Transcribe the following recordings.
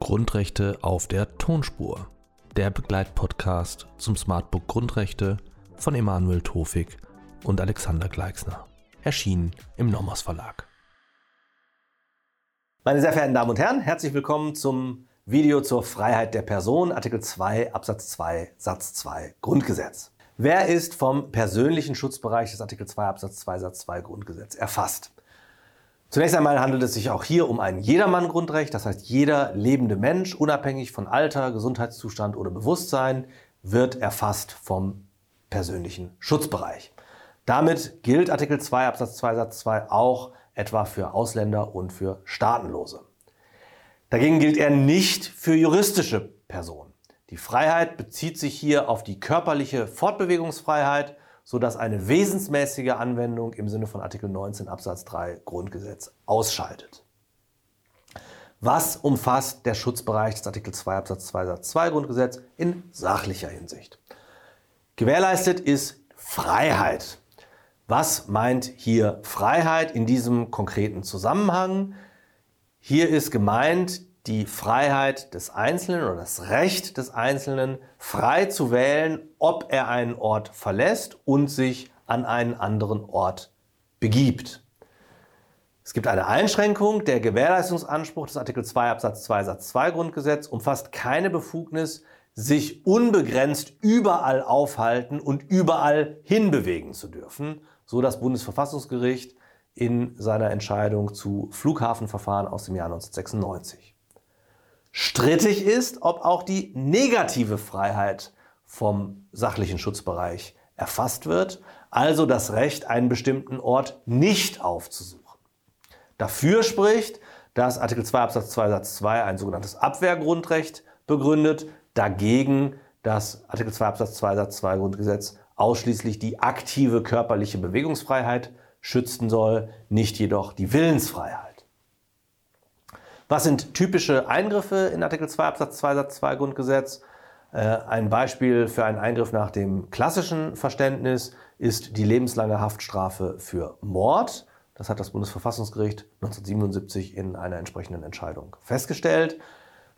Grundrechte auf der Tonspur. Der Begleitpodcast zum Smartbook Grundrechte von Emanuel Tofik und Alexander Gleixner. Erschienen im Nomos Verlag. Meine sehr verehrten Damen und Herren, herzlich willkommen zum Video zur Freiheit der Person, Artikel 2 Absatz 2 Satz 2 Grundgesetz. Wer ist vom persönlichen Schutzbereich des Artikel 2 Absatz 2 Satz 2 Grundgesetz erfasst? Zunächst einmal handelt es sich auch hier um ein Jedermann-Grundrecht, das heißt jeder lebende Mensch, unabhängig von Alter, Gesundheitszustand oder Bewusstsein, wird erfasst vom persönlichen Schutzbereich. Damit gilt Artikel 2 Absatz 2 Satz 2 auch etwa für Ausländer und für Staatenlose. Dagegen gilt er nicht für juristische Personen. Die Freiheit bezieht sich hier auf die körperliche Fortbewegungsfreiheit, sodass eine wesensmäßige Anwendung im Sinne von Artikel 19 Absatz 3 Grundgesetz ausschaltet. Was umfasst der Schutzbereich des Artikel 2 Absatz 2 Satz 2 Grundgesetz in sachlicher Hinsicht? Gewährleistet ist Freiheit. Was meint hier Freiheit in diesem konkreten Zusammenhang? Hier ist gemeint die Freiheit des Einzelnen oder das Recht des Einzelnen, frei zu wählen, ob er einen Ort verlässt und sich an einen anderen Ort begibt. Es gibt eine Einschränkung. Der Gewährleistungsanspruch des Artikel 2 Absatz 2 Satz 2 Grundgesetz umfasst keine Befugnis, sich unbegrenzt überall aufhalten und überall hinbewegen zu dürfen, so das Bundesverfassungsgericht in seiner Entscheidung zu Flughafenverfahren aus dem Jahr 1996. Strittig ist, ob auch die negative Freiheit vom sachlichen Schutzbereich erfasst wird, also das Recht, einen bestimmten Ort nicht aufzusuchen. Dafür spricht, dass Artikel 2 Absatz 2 Satz 2 ein sogenanntes Abwehrgrundrecht begründet, dagegen das Artikel 2 Absatz 2 Satz 2 Grundgesetz ausschließlich die aktive körperliche Bewegungsfreiheit schützen soll, nicht jedoch die Willensfreiheit. Was sind typische Eingriffe in Artikel 2 Absatz 2 Satz 2 Grundgesetz? Äh, ein Beispiel für einen Eingriff nach dem klassischen Verständnis ist die lebenslange Haftstrafe für Mord. Das hat das Bundesverfassungsgericht 1977 in einer entsprechenden Entscheidung festgestellt.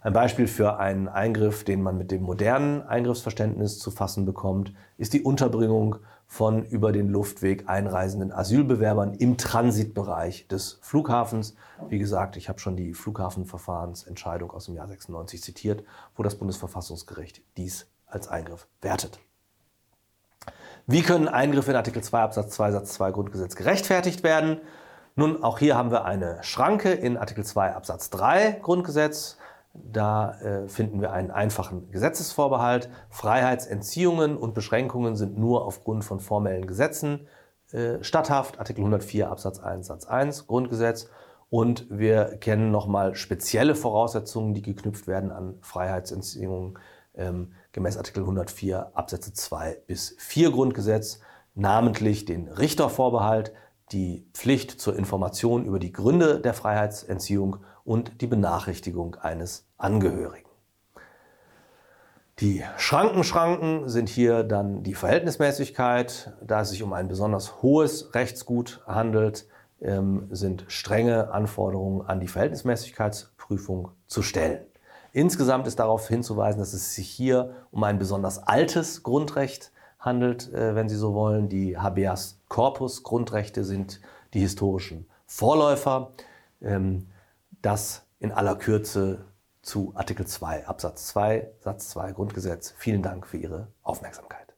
Ein Beispiel für einen Eingriff, den man mit dem modernen Eingriffsverständnis zu fassen bekommt, ist die Unterbringung von über den Luftweg einreisenden Asylbewerbern im Transitbereich des Flughafens. Wie gesagt, ich habe schon die Flughafenverfahrensentscheidung aus dem Jahr 96 zitiert, wo das Bundesverfassungsgericht dies als Eingriff wertet. Wie können Eingriffe in Artikel 2 Absatz 2 Satz 2 Grundgesetz gerechtfertigt werden? Nun, auch hier haben wir eine Schranke in Artikel 2 Absatz 3 Grundgesetz. Da äh, finden wir einen einfachen Gesetzesvorbehalt. Freiheitsentziehungen und Beschränkungen sind nur aufgrund von formellen Gesetzen äh, statthaft. Artikel 104 Absatz 1 Satz 1 Grundgesetz. Und wir kennen nochmal spezielle Voraussetzungen, die geknüpft werden an Freiheitsentziehungen ähm, gemäß Artikel 104 Absätze 2 bis 4 Grundgesetz, namentlich den Richtervorbehalt, die Pflicht zur Information über die Gründe der Freiheitsentziehung und die Benachrichtigung eines Angehörigen. Die Schrankenschranken sind hier dann die Verhältnismäßigkeit. Da es sich um ein besonders hohes Rechtsgut handelt, ähm, sind strenge Anforderungen an die Verhältnismäßigkeitsprüfung zu stellen. Insgesamt ist darauf hinzuweisen, dass es sich hier um ein besonders altes Grundrecht handelt, äh, wenn Sie so wollen. Die Habeas Corpus Grundrechte sind die historischen Vorläufer. Ähm, das in aller Kürze zu Artikel 2 Absatz 2 Satz 2 Grundgesetz. Vielen Dank für Ihre Aufmerksamkeit.